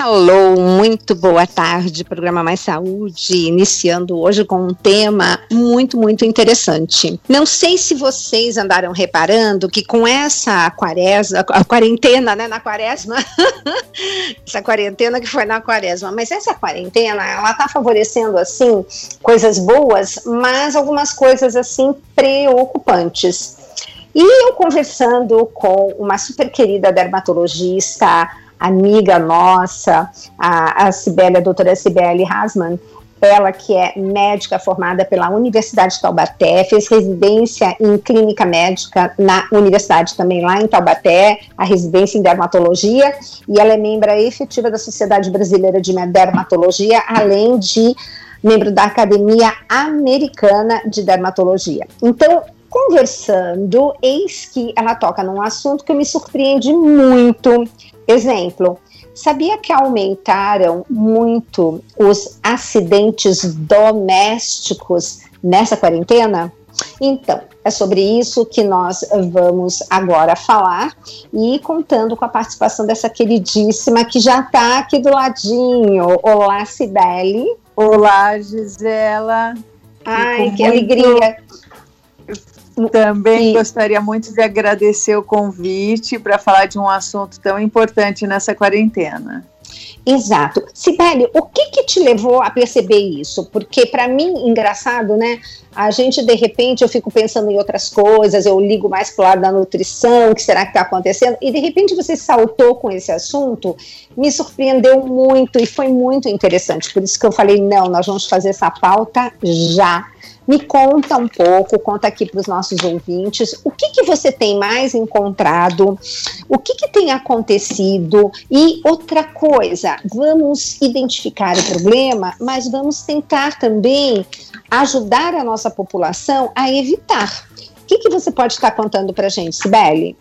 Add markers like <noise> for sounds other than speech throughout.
Alô, muito boa tarde, programa Mais Saúde, iniciando hoje com um tema muito, muito interessante. Não sei se vocês andaram reparando que com essa quaresma, a quarentena, né, na quaresma, <laughs> essa quarentena que foi na quaresma, mas essa quarentena, ela tá favorecendo, assim, coisas boas, mas algumas coisas, assim, preocupantes. E eu conversando com uma super querida dermatologista, amiga nossa, a, a Cibele, a doutora Cibele Hasman, ela que é médica formada pela Universidade de Taubaté, fez residência em clínica médica na universidade também lá em Taubaté, a residência em dermatologia, e ela é membro efetiva da Sociedade Brasileira de Dermatologia, além de membro da Academia Americana de Dermatologia. Então, conversando, eis que ela toca num assunto que me surpreende muito, Exemplo, sabia que aumentaram muito os acidentes domésticos nessa quarentena? Então, é sobre isso que nós vamos agora falar e contando com a participação dessa queridíssima que já está aqui do ladinho. Olá, Cibele. Olá, Gisela. Ai, que muito... alegria. Também e... gostaria muito de agradecer o convite para falar de um assunto tão importante nessa quarentena. Exato. Sibeli, o que que te levou a perceber isso? Porque para mim, engraçado, né? A gente, de repente, eu fico pensando em outras coisas, eu ligo mais para o lado da nutrição, o que será que está acontecendo? E de repente você saltou com esse assunto, me surpreendeu muito e foi muito interessante. Por isso que eu falei, não, nós vamos fazer essa pauta já. Me conta um pouco, conta aqui para os nossos ouvintes, o que, que você tem mais encontrado, o que, que tem acontecido e outra coisa, vamos identificar o problema, mas vamos tentar também ajudar a nossa população a evitar. O que, que você pode estar contando para a gente, Sibeli?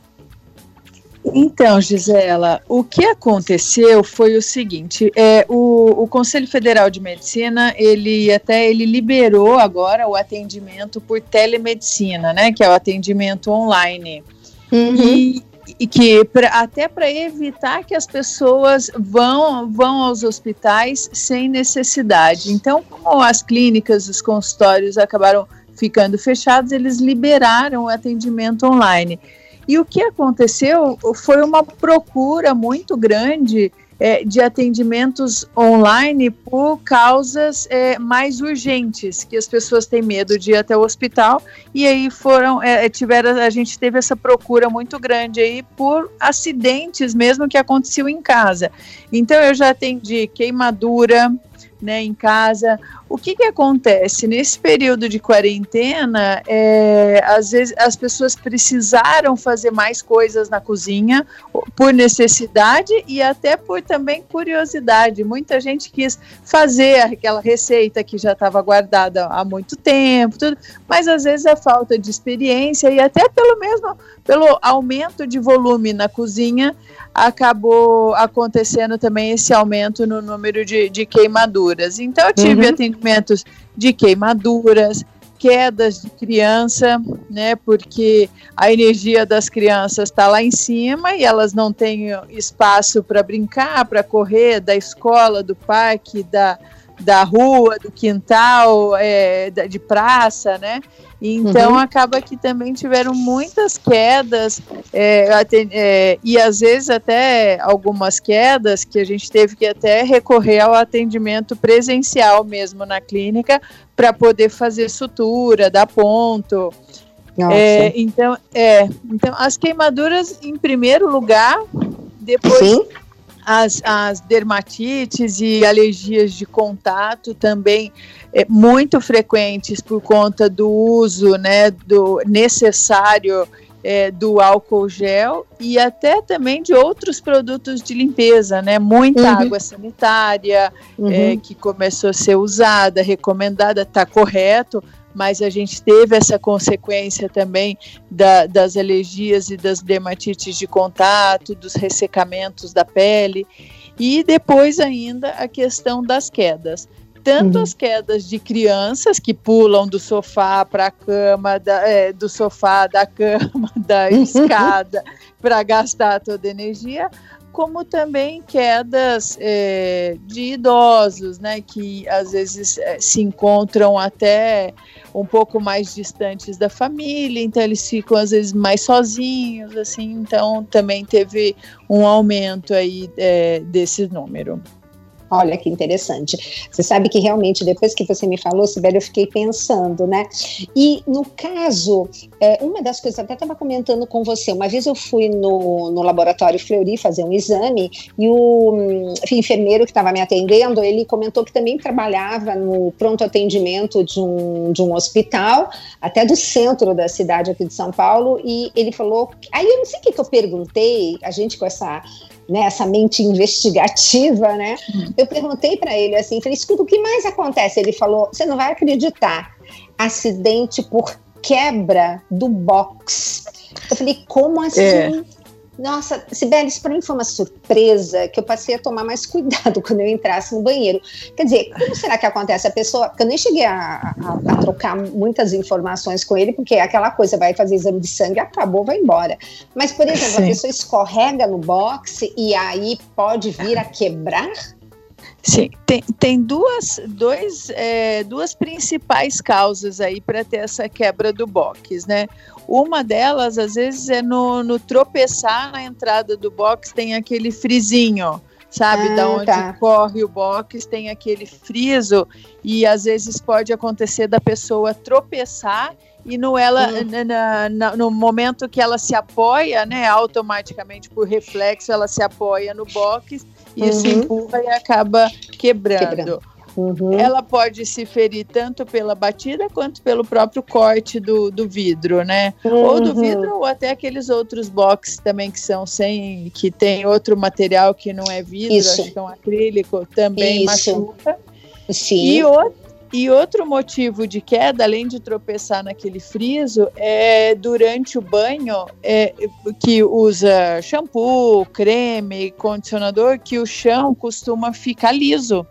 Então, Gisela, o que aconteceu foi o seguinte: é, o, o, Conselho Federal de Medicina, ele até ele liberou agora o atendimento por telemedicina, né? Que é o atendimento online. Uhum. E, e que pra, até para evitar que as pessoas vão, vão aos hospitais sem necessidade. Então, como as clínicas, os consultórios acabaram ficando fechados, eles liberaram o atendimento online. E o que aconteceu foi uma procura muito grande é, de atendimentos online por causas é, mais urgentes, que as pessoas têm medo de ir até o hospital e aí foram é, tiveram a gente teve essa procura muito grande aí por acidentes mesmo que aconteceu em casa. Então eu já atendi queimadura, né, em casa. O que, que acontece? Nesse período de quarentena, é, às vezes as pessoas precisaram fazer mais coisas na cozinha por necessidade e até por também curiosidade. Muita gente quis fazer aquela receita que já estava guardada há muito tempo, tudo, mas às vezes a falta de experiência e até pelo mesmo pelo aumento de volume na cozinha acabou acontecendo também esse aumento no número de, de queimaduras. Então, eu tive uhum. Atendimentos de queimaduras, quedas de criança, né? Porque a energia das crianças está lá em cima e elas não têm espaço para brincar, para correr da escola, do parque, da, da rua, do quintal, é, de praça, né? Então uhum. acaba que também tiveram muitas quedas é, é, e às vezes até algumas quedas que a gente teve que até recorrer ao atendimento presencial mesmo na clínica para poder fazer sutura, dar ponto. É, então, é, então as queimaduras em primeiro lugar, depois Sim as, as dermatites e alergias de contato também é, muito frequentes por conta do uso né, do necessário é, do álcool gel e até também de outros produtos de limpeza, né? Muita uhum. água sanitária uhum. é, que começou a ser usada, recomendada, está correto, mas a gente teve essa consequência também da, das alergias e das dermatites de contato, dos ressecamentos da pele, e depois ainda a questão das quedas. tanto uhum. as quedas de crianças que pulam do sofá para a cama, da, é, do sofá, da cama, <laughs> da escada, para gastar toda a energia, como também quedas é, de idosos, né, que às vezes é, se encontram até um pouco mais distantes da família, então eles ficam às vezes mais sozinhos, assim, então também teve um aumento aí é, desse número. Olha que interessante. Você sabe que realmente, depois que você me falou, Sibeli, eu fiquei pensando, né? E no caso, é, uma das coisas, até estava comentando com você, uma vez eu fui no, no laboratório Fleury fazer um exame e o enfim, enfermeiro que estava me atendendo, ele comentou que também trabalhava no pronto atendimento de um, de um hospital, até do centro da cidade aqui de São Paulo, e ele falou, aí eu não sei o que, que eu perguntei, a gente com essa né, essa mente investigativa, né? Hum. Eu perguntei para ele assim, falei, escuta, o que mais acontece? Ele falou, você não vai acreditar, acidente por quebra do box. Eu falei, como assim? É. Nossa, Sibeli, isso para mim foi uma surpresa que eu passei a tomar mais <laughs> cuidado quando eu entrasse no banheiro. Quer dizer, como será que acontece? A pessoa. Porque eu nem cheguei a, a, a, trocar muitas informações com ele, porque aquela coisa vai fazer exame de sangue, acabou, vai embora. Mas, por exemplo, Sim. a pessoa escorrega no boxe e aí pode vir a quebrar? Sim, tem, tem duas, dois, é, duas principais causas aí para ter essa quebra do box, né? Uma delas, às vezes, é no, no tropeçar na entrada do box, tem aquele frizinho, sabe? Ah, da onde tá. corre o box, tem aquele friso, e às vezes pode acontecer da pessoa tropeçar e no, ela, uhum. na, na, no momento que ela se apoia, né, automaticamente por reflexo, ela se apoia no box e uhum. empurra e acaba quebrando. quebrando. Uhum. Ela pode se ferir tanto pela batida quanto pelo próprio corte do, do vidro, né? Uhum. Ou do uhum. vidro ou até aqueles outros boxes também que são sem, que tem outro material que não é vidro, Isso. acho que é um acrílico, também Isso. machuca. Sim. E outro e outro motivo de queda, além de tropeçar naquele friso, é durante o banho, é, que usa shampoo, creme, condicionador, que o chão costuma ficar liso.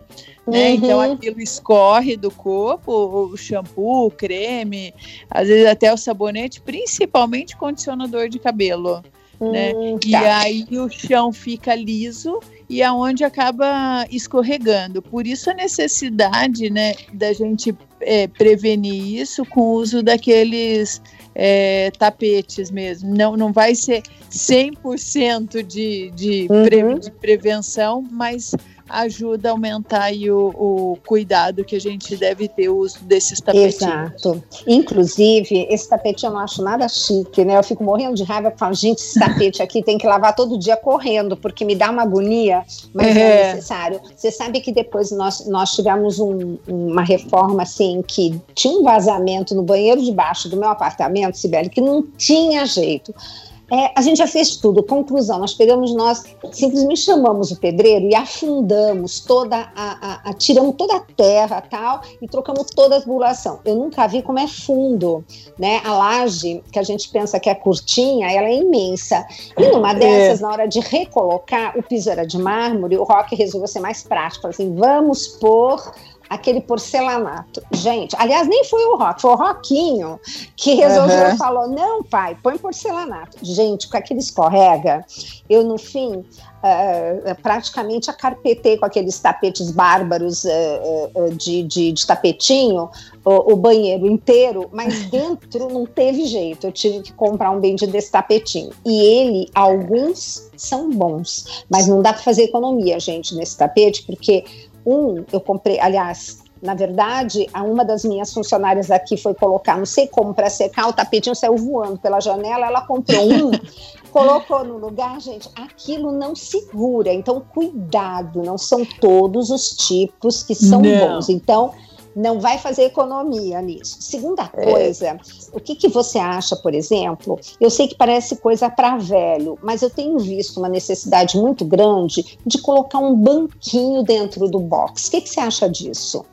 Né? Uhum. Então aquilo escorre do corpo, o shampoo, o creme, às vezes até o sabonete, principalmente condicionador de cabelo. Né? Hum, tá. E aí o chão fica liso e aonde acaba escorregando. Por isso a necessidade né, da gente é, prevenir isso com o uso daqueles é, tapetes mesmo. Não, não vai ser 100% de, de, uhum. pre, de prevenção, mas ajuda a aumentar o, o, cuidado que a gente deve ter o uso desses tapetinhos. Exato. Inclusive, esse tapete eu não acho nada chique, né? Eu fico morrendo de raiva e falo, gente, esse tapete aqui tem que lavar todo dia correndo, porque me dá uma agonia, mas é, é necessário. Você sabe que depois nós, nós tivemos um, uma reforma assim que tinha um vazamento no banheiro de baixo do meu apartamento, Sibeli, que não tinha jeito. É, a gente já fez tudo. Conclusão, nós pegamos nós, simplesmente chamamos o pedreiro e afundamos toda a, a, a tiramos toda a terra tal e trocamos toda a tubulação. Eu nunca vi como é fundo, né? A laje que a gente pensa que é curtinha, ela é imensa. E numa é. dessas, é. na hora de recolocar, o piso era de mármore, o Rock resolveu ser mais prático, assim, vamos pôr aquele porcelanato. Gente, aliás, nem foi o Rock, foi o Roquinho que resolveu uhum. falou: não, pai, põe porcelanato. Gente, com aquele escorrega, eu no fim uh, praticamente acarpetei com aqueles tapetes bárbaros uh, uh, de, de, de, tapetinho o, o, banheiro inteiro, mas <laughs> dentro não teve jeito. Eu tive que comprar um bendito desse tapetinho. E ele, alguns são bons, mas não dá para fazer economia, gente, nesse tapete, porque um, eu comprei, aliás, na verdade, a uma das minhas funcionárias aqui foi colocar, não sei como, para secar, o tapetinho saiu voando pela janela, ela comprou um, <laughs> colocou no lugar, gente, aquilo não segura. Então, cuidado, não são todos os tipos que são não. bons. Então, não vai fazer economia nisso. Segunda é. coisa, é. o que, que você acha, por exemplo? Eu sei que parece coisa para velho, mas eu tenho visto uma necessidade muito grande de colocar um banquinho dentro do box. O que, que você acha disso?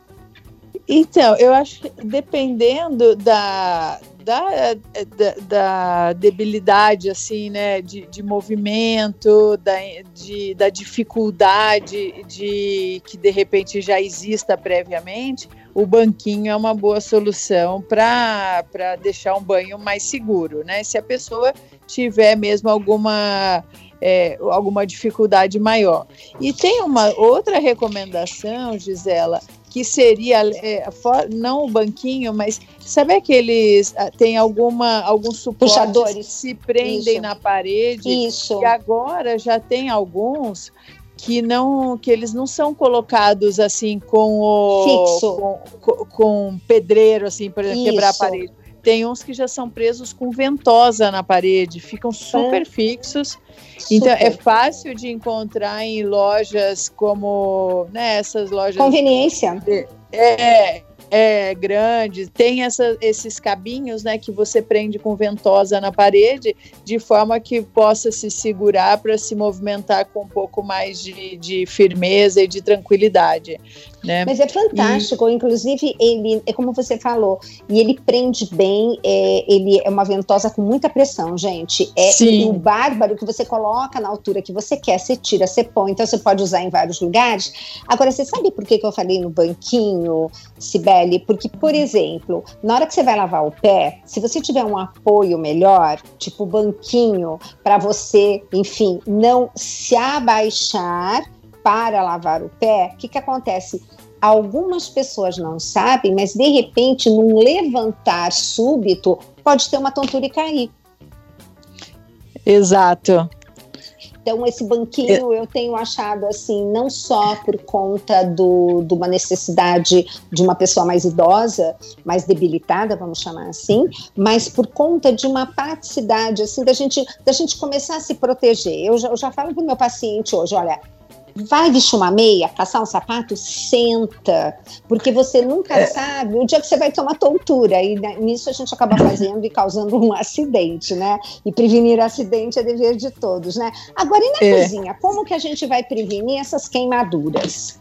Então, eu acho que dependendo da, da, da, da, debilidade, assim, né, de, de movimento, da, de, da dificuldade de que de repente já exista previamente, o banquinho é uma boa solução para deixar um banho mais seguro, né? Se a pessoa tiver mesmo alguma é, alguma dificuldade maior. E tem uma outra recomendação, Gisela, que seria é, for, não o banquinho, mas sabe aqueles ah, tem alguma alguns suportes Puxadores. que se prendem Isso. na parede Isso. e agora já tem alguns que não que eles não são colocados assim com o com, com, pedreiro assim para quebrar a parede tem uns que já são presos com ventosa na parede, ficam super é. fixos. Super. Então é fácil de encontrar em lojas como né, essas lojas. Conveniência. É, é grande, tem essa, esses cabinhos, né, que você prende com ventosa na parede, de forma que possa se segurar para se movimentar com um pouco mais de, de firmeza e de tranquilidade. Né? Mas é fantástico, e... inclusive ele, é como você falou, e ele prende bem, é, ele é uma ventosa com muita pressão, gente. É Sim. o bárbaro que você coloca na altura que você quer, você tira, você põe, então você pode usar em vários lugares. Agora, você sabe por que, que eu falei no banquinho, Sibeli? Porque, por exemplo, na hora que você vai lavar o pé, se você tiver um apoio melhor, tipo banquinho, para você, enfim, não se abaixar para lavar o pé, o que, que acontece? Algumas pessoas não sabem, mas de repente, num levantar súbito, pode ter uma tontura e cair. Exato. Então, esse banquinho eu tenho achado assim, não só por conta do, de uma necessidade de uma pessoa mais idosa, mais debilitada, vamos chamar assim, mas por conta de uma praticidade, assim, da gente, da gente começar a se proteger. Eu já, eu já falo para o meu paciente hoje: olha, Vai vestir uma meia, caçar um sapato, senta, porque você nunca é. sabe o dia que você vai tomar tontura, e nisso a gente acaba fazendo e causando um acidente, né? E prevenir acidente é dever de todos, né? Agora, e na é. cozinha, como que a gente vai prevenir essas queimaduras?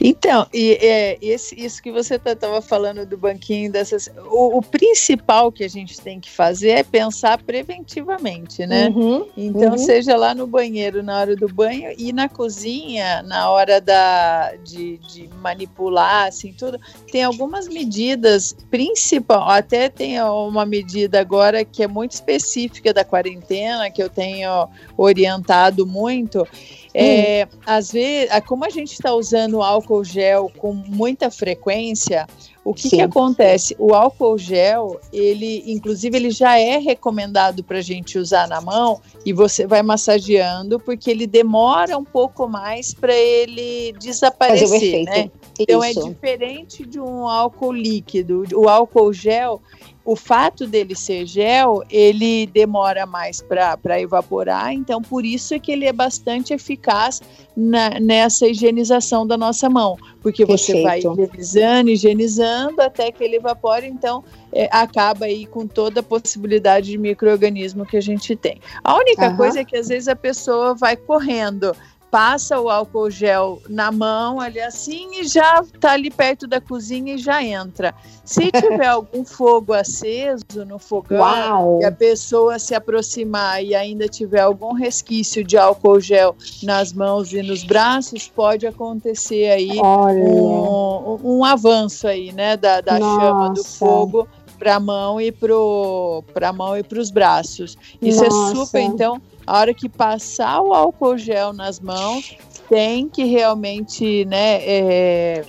Então, e, é, esse, isso que você estava tá, falando do banquinho dessas. O, o, principal que a gente tem que fazer é pensar preventivamente, né? Uhum, então, uhum. seja lá no banheiro na hora do banho e na cozinha, na hora da, de, de manipular, assim, tudo. Tem algumas medidas, principal, até tem uma medida agora que é muito específica da quarentena, que eu tenho orientado muito é, hum. Às vezes, como a gente está usando álcool gel com muita frequência, o que, que, acontece? O álcool gel, ele, inclusive, ele já é recomendado para a gente usar na mão e você vai massageando, porque ele demora um pouco mais para ele desaparecer, né? Então é Isso. é diferente de um álcool líquido. O álcool gel, o fato dele ser gel, ele demora mais para evaporar, então por isso é que ele é bastante eficaz na, nessa higienização da nossa mão, porque Perfeito. você vai higienizando, higienizando até que ele evapore, então é, acaba aí com toda a possibilidade de microorganismo que a gente tem. A única uhum. coisa é que às vezes a pessoa vai correndo passa o álcool gel na mão ali assim e já está ali perto da cozinha e já entra. Se <laughs> tiver algum fogo aceso no fogão Uau. e a pessoa se aproximar e ainda tiver algum resquício de álcool gel nas mãos e nos braços, pode acontecer aí um, um, avanço aí, né, da, da chama do fogo para a mão e para a mão e para os braços. Isso Nossa. é super. Então, a hora que passar o álcool gel nas mãos, tem que realmente, né, é,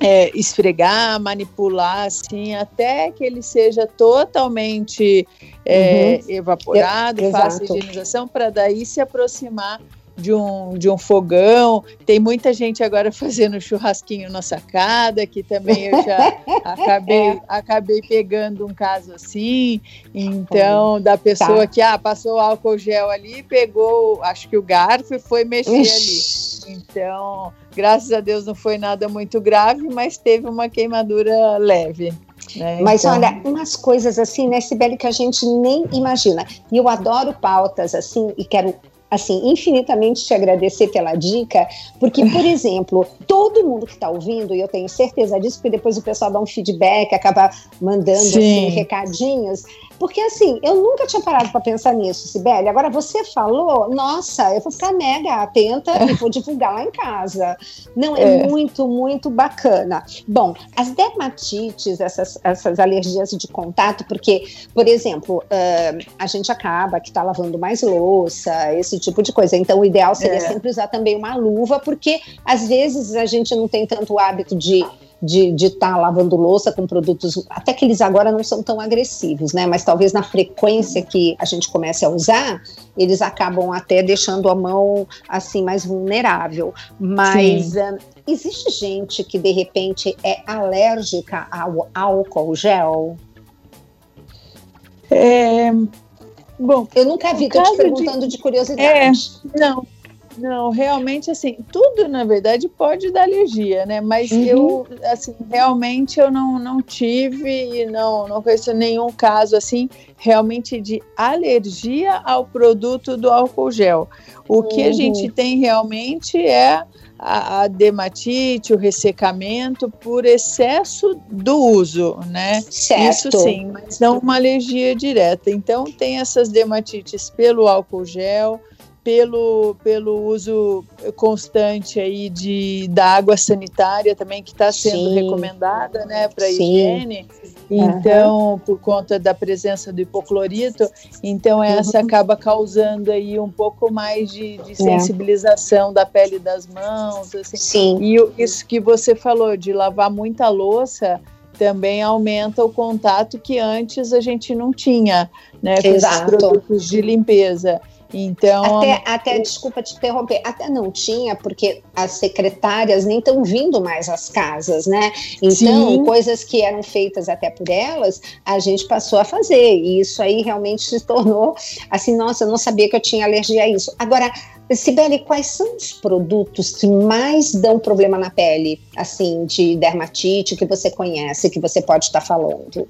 é, esfregar, manipular, assim, até que ele seja totalmente é, uhum. evaporado, faça higienização, para daí se aproximar de um, de um fogão. Tem muita gente agora <laughs> fazendo churrasquinho na sacada, que também eu já <laughs> acabei, é. acabei pegando um caso assim. Então, da pessoa tá. que ah, passou álcool gel ali, pegou, acho que o garfo e foi mexer Ixi. ali. Então, graças a Deus não foi nada muito grave, mas teve uma queimadura leve. Né? Mas então... olha, umas coisas assim, né, Sibeli, que a gente nem imagina. E eu adoro pautas assim, e quero assim, infinitamente te agradecer pela dica, porque, por <laughs> exemplo, todo mundo que está ouvindo, e eu tenho certeza disso, porque depois o pessoal dá um feedback, acaba mandando assim, recadinhos, porque assim, eu nunca tinha parado para pensar nisso, Sibeli. Agora você falou, nossa, eu vou ficar mega atenta e vou divulgar lá em casa. Não, é, é, muito, muito bacana. Bom, as dermatites, essas, essas alergias de contato, porque, por exemplo, uh, a gente acaba que está lavando mais louça, esse tipo de coisa. Então, o ideal seria é. sempre usar também uma luva, porque às vezes a gente não tem tanto hábito de de estar tá lavando louça com produtos, até que eles agora não são tão agressivos, né? Mas talvez na frequência que a gente comece a usar, eles acabam até deixando a mão assim mais vulnerável. Mas uh, existe gente que de repente é alérgica ao álcool gel? É, bom, eu nunca vi, estou te perguntando de, de curiosidade. É, não, não, realmente, assim, tudo, na verdade, pode dar alergia, né? Mas uhum. eu, assim, realmente eu não, não tive, não, não conheço nenhum caso, assim, realmente de alergia ao produto do álcool gel. O uhum. que a uhum. gente tem realmente é a, a, dermatite, o ressecamento por excesso do uso, né? Certo. Isso sim, mas não uma alergia direta. Então, tem essas dermatites pelo álcool gel, pelo, pelo uso constante aí de, da água sanitária também, que está sendo Sim. recomendada né, para higiene. Então, uhum. por conta da presença do hipoclorito, então uhum. essa uhum. acaba causando aí um pouco mais de, de é. sensibilização é. da pele das mãos. Assim. Sim. E isso que você falou, de lavar muita louça, também aumenta o contato que antes a gente não tinha, né, com esses produtos de limpeza. Então. Até, até, desculpa te interromper, até não tinha, porque as secretárias nem estão vindo mais às casas, né? Então, Sim. coisas que eram feitas até por elas, a gente passou a fazer. E isso aí realmente <laughs> se tornou assim, nossa, eu não sabia que eu tinha alergia a isso. Agora, Sibeli, quais são os produtos que mais dão problema na pele, assim, de dermatite, que você conhece, que você pode estar falando?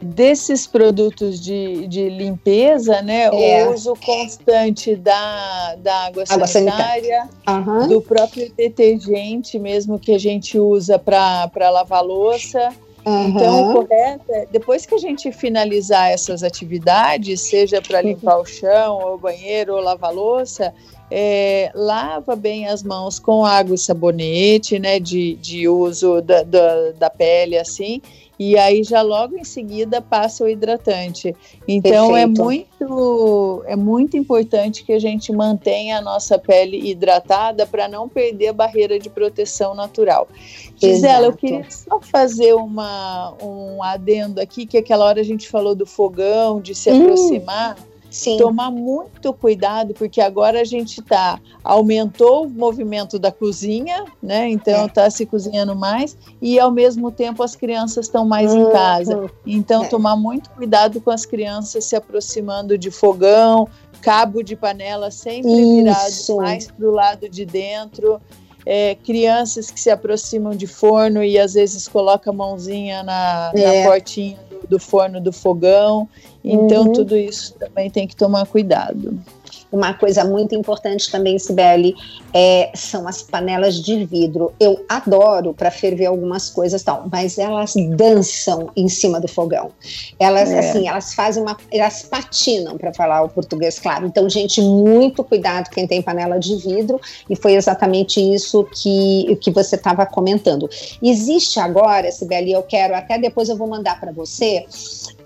Desses produtos de, de limpeza, né, é. o uso constante da, da água, água sanitária, uhum. do próprio detergente mesmo que a gente usa para lavar louça. Uhum. Então, o correto é, depois que a gente finalizar essas atividades, seja para limpar o chão, ou o banheiro, ou lavar louça, é, lava bem as mãos com água e sabonete, né, de, de uso da, da, da pele, assim, e aí já logo em seguida passa o hidratante. Então é Perfeito. é muito é muito importante que a gente mantenha a nossa pele hidratada para não perder a barreira de proteção natural. Gisela, eu queria só fazer uma, um adendo aqui, que aquela hora a gente falou do fogão, de se hum. aproximar. Sim. tomar muito cuidado, porque agora a gente tá aumentou o movimento da cozinha, né? Então está é. se cozinhando mais e ao mesmo tempo as crianças estão mais uhum. em casa. Então é. tomar muito cuidado com as crianças se aproximando de fogão, cabo de panela sempre Isso. virado mais para o lado de dentro. É, crianças que se aproximam de forno e às vezes colocam a mãozinha na, é. na portinha do forno do fogão. Então, uhum. tudo isso também tem que tomar cuidado. Uma coisa muito importante também, Sibeli, é, são as panelas de vidro. Eu adoro para ferver algumas coisas tal, mas elas dançam em cima do fogão. Elas, é. assim, elas fazem uma. Elas patinam, para falar o português claro. Então, gente, muito cuidado quem tem panela de vidro, e foi exatamente isso que, que você estava comentando. Existe agora, Sibeli, eu quero, até depois eu vou mandar para você,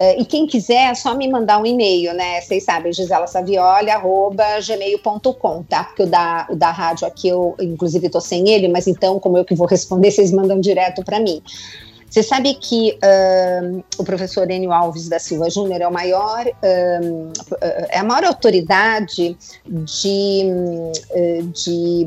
uh, e quem quiser, é só me mandar um e-mail, né? Vocês sabem, Gisela Savioli, arroba gmail.com, tá? Porque o da, o da rádio aqui, eu inclusive estou sem ele, mas então, como eu que vou responder, <laughs> vocês mandam direto para mim. Você sabe que o professor Enio Alves da Silva Júnior é o maior, é a maior autoridade de, uh, de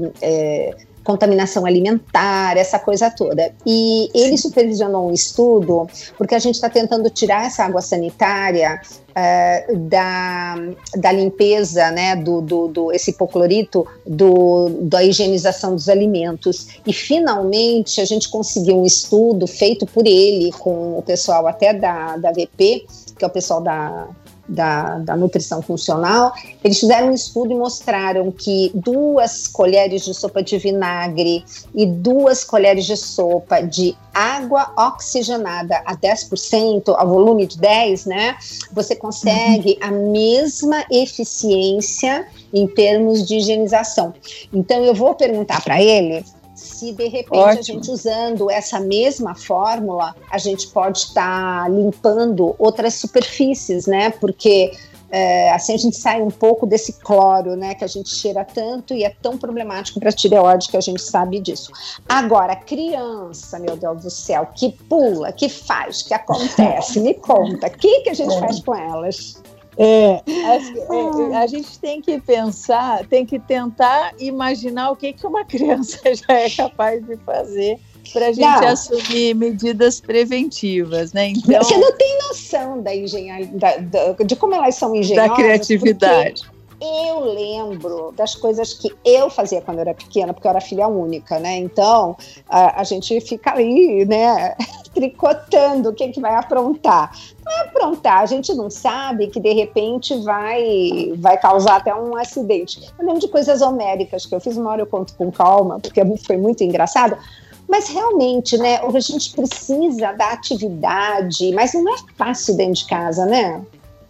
contaminação alimentar, essa coisa toda. E ele supervisionou um estudo, porque a gente está tentando tirar essa água sanitária uh, da, da limpeza, né, do, do, do esse hipoclorito, do, da higienização dos alimentos. E finalmente a gente conseguiu um estudo feito por ele, com o pessoal até da, da VP, que é o pessoal da da, da nutrição funcional, eles fizeram um estudo e mostraram que duas colheres de sopa de vinagre e duas colheres de sopa de água oxigenada a 10%, a volume de 10, né? Você consegue a mesma eficiência em termos de higienização. Então eu vou perguntar para ele se de repente Ótimo. a gente usando essa mesma fórmula, a gente pode estar tá limpando outras superfícies, né? Porque é, assim a gente sai um pouco desse cloro, né, que a gente cheira tanto e é tão problemático para a tireoide que a gente sabe disso. Agora, criança, meu Deus do céu, que pula, que faz, que acontece, <laughs> me conta, o que, que a gente faz com elas? É, é, a gente tem que pensar, tem que tentar imaginar o que, que uma <laughs> criança já é capaz de fazer para a gente não. assumir medidas preventivas, né? Então, você não tem noção da engenharia, de como elas são engenhosas. Da criatividade eu lembro das coisas que eu fazia quando eu era pequena, porque eu era filha única, né? Então a, a gente fica ali, né, <laughs> tricotando o que, que vai aprontar. É aprontar, a gente não sabe que de repente vai, vai causar até um acidente. Eu lembro de coisas homéricas que eu fiz, uma hora eu conto com calma, porque foi muito engraçado. Mas realmente, né, a gente precisa da atividade, mas não é fácil dentro de casa, né?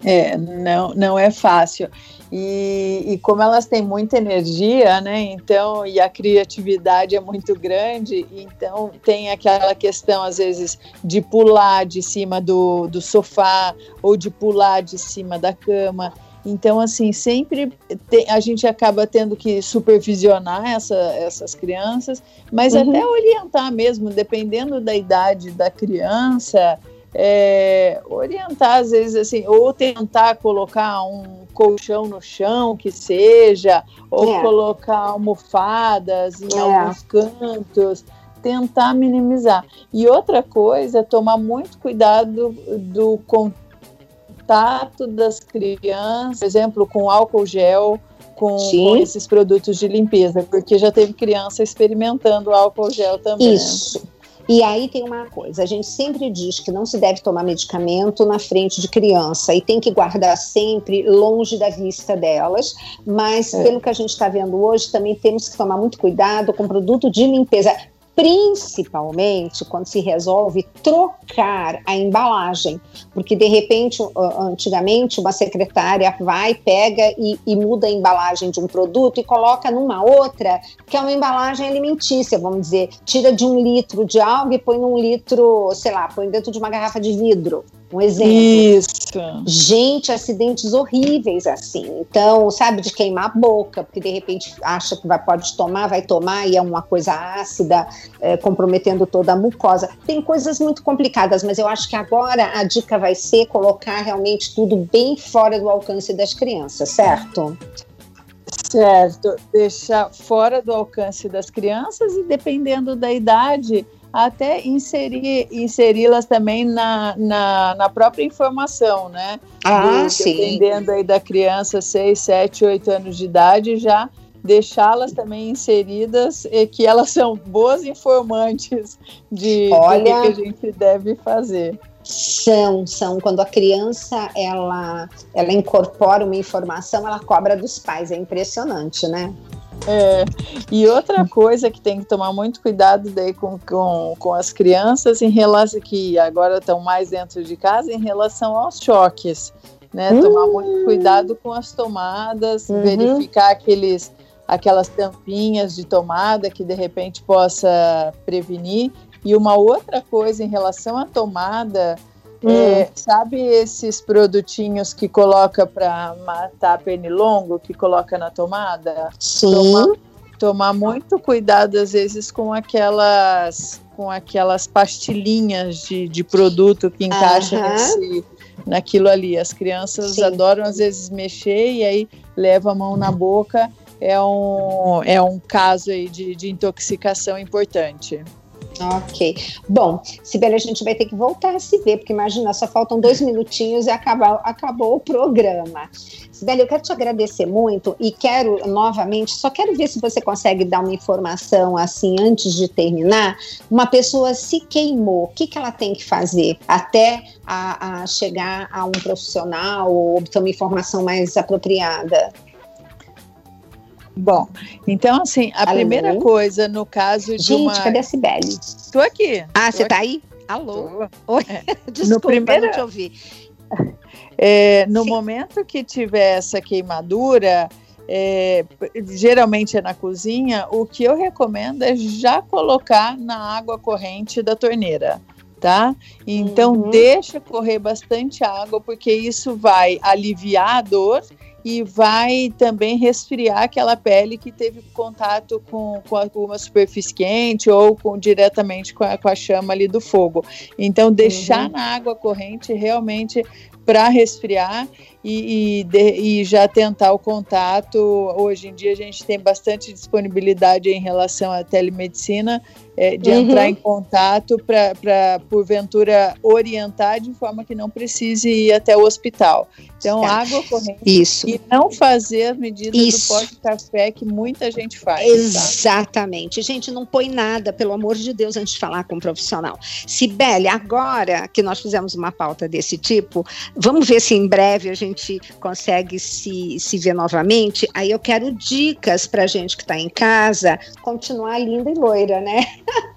É, não, não é fácil. E, e, como elas têm muita energia, né? Então, e a criatividade é muito grande, então tem aquela questão, às vezes, de pular de cima do, do sofá ou de pular de cima da cama. Então, assim, sempre tem, a gente acaba tendo que supervisionar essa, essas crianças, mas uhum. até orientar mesmo, dependendo da idade da criança, é, orientar, às vezes, assim, ou tentar colocar um colchão no chão, que seja, ou é. colocar almofadas em é. alguns cantos, tentar minimizar. E outra coisa, tomar muito cuidado do contato das crianças, por exemplo, com álcool gel, com, com, esses produtos de limpeza, porque já teve criança experimentando álcool gel também. Isso. E aí tem uma coisa, a gente sempre diz que não se deve tomar medicamento na frente de criança e tem que guardar sempre longe da vista delas, mas é. pelo que a gente está vendo hoje, também temos que tomar muito cuidado com produto de limpeza principalmente quando se resolve trocar a embalagem, porque de repente, antigamente, uma secretária vai, pega e, e, muda a embalagem de um produto e coloca numa outra, que é uma embalagem alimentícia, vamos dizer, tira de um litro de algo e põe num litro, sei lá, põe dentro de uma garrafa de vidro. Um exemplo. Isso. Gente, acidentes horríveis assim. Então, sabe, de queimar a boca, porque de repente acha que vai, pode tomar, vai tomar e é uma coisa ácida, é, comprometendo toda a mucosa. Tem coisas muito complicadas, mas eu acho que agora a dica vai ser colocar realmente tudo bem fora do alcance das crianças, certo? Certo, deixar fora do alcance das crianças e dependendo da idade, até inserir inseri-las também na, na, na, própria informação, né? Ah, Do, sim. Dependendo aí da criança, 6, 7, 8 anos de idade, já deixá-las também inseridas e que elas são boas informantes de Olha, do que a gente deve fazer. São, são. Quando a criança ela, ela incorpora uma informação, ela cobra dos pais. É impressionante, né? É, e outra coisa que tem que tomar muito cuidado daí com, com, com as crianças em relação que agora estão mais dentro de casa em relação aos choques, né? Tomar muito cuidado com as tomadas, uhum. verificar aqueles aquelas tampinhas de tomada que de repente possa prevenir. E uma outra coisa em relação à tomada, Hum. É, sabe esses produtinhos que coloca para matar pernilongo, que coloca na tomada? Sim. Tomar, tomar muito cuidado às vezes com aquelas com aquelas pastilhinhas de, de produto que encaixa nesse, naquilo ali. As crianças Sim. adoram às vezes mexer e aí leva a mão na boca. É um, é um caso aí de, de intoxicação importante. Ok. Bom, Sibeli, a gente vai ter que voltar a se ver, porque imagina, só faltam dois minutinhos e acabou, acabou o programa. Sibeli, eu quero te agradecer muito e quero novamente, só quero ver se você consegue dar uma informação assim antes de terminar. Uma pessoa se queimou, o que, que ela tem que fazer até a, a chegar a um profissional ou obter uma informação mais apropriada? Bom, então assim, a Alô? primeira coisa no caso de Gente, uma... cadê a Sibeli? Estou aqui. Ah, você está aí? Alô? Tô. Oi, é. <laughs> desculpa, no primeiro... não te ouvi. <laughs> É, no Sim. momento que tiver essa queimadura, é, geralmente é na cozinha, o que eu recomendo é já colocar na água corrente da torneira. Tá? Então uhum. deixa correr bastante água, porque isso vai aliviar a dor e vai também resfriar aquela pele que teve contato com, com alguma superfície quente ou com, diretamente com a, com a chama ali do fogo. Então, deixar uhum. na água corrente realmente para resfriar e, e, de, e, já tentar o contato. Hoje em dia a gente tem bastante disponibilidade em relação à telemedicina, é, de uhum. entrar em contato para, porventura, orientar de forma que não precise ir até o hospital. Então, tá. água corrente Isso. e não fazer as medidas Isso. do pó de café que muita gente faz. Tá? Exatamente. Tá? Gente, não põe nada, pelo amor de Deus, antes de falar com um profissional. Sibeli, agora que nós fizemos uma pauta desse tipo, vamos ver se em breve a gente consegue se, se ver novamente. Aí eu quero dicas para gente que está em casa continuar linda e loira, né?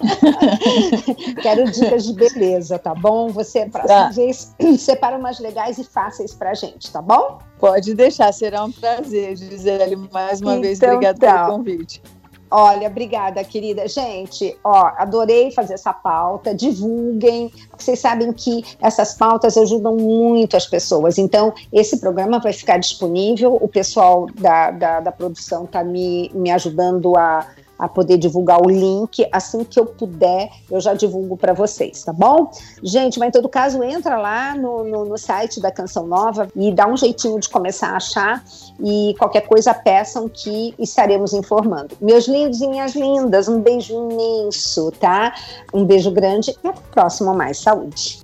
<laughs> Quero dicas de beleza, tá bom? Você, próxima tá. vez, <clears throat> separa umas legais e fáceis pra gente, tá bom? Pode deixar, será um prazer, Gisele. Mais uma então, vez, obrigada tá. pelo convite. Olha, obrigada, querida. Gente, ó, adorei fazer essa pauta. Divulguem. Vocês sabem que essas pautas ajudam muito as pessoas. Então, esse programa vai ficar disponível. O pessoal da, da, da produção está me, me ajudando a, a poder divulgar o link. Assim que eu puder, eu já divulgo para vocês, tá bom? Gente, mas em todo caso, entra lá no, no, no, site da Canção Nova e dá um jeitinho de começar a achar. E qualquer coisa, peçam que estaremos informando. Meus lindos e minhas lindas, um beijo imenso, tá? Um beijo grande e até o próximo Mais Saúde.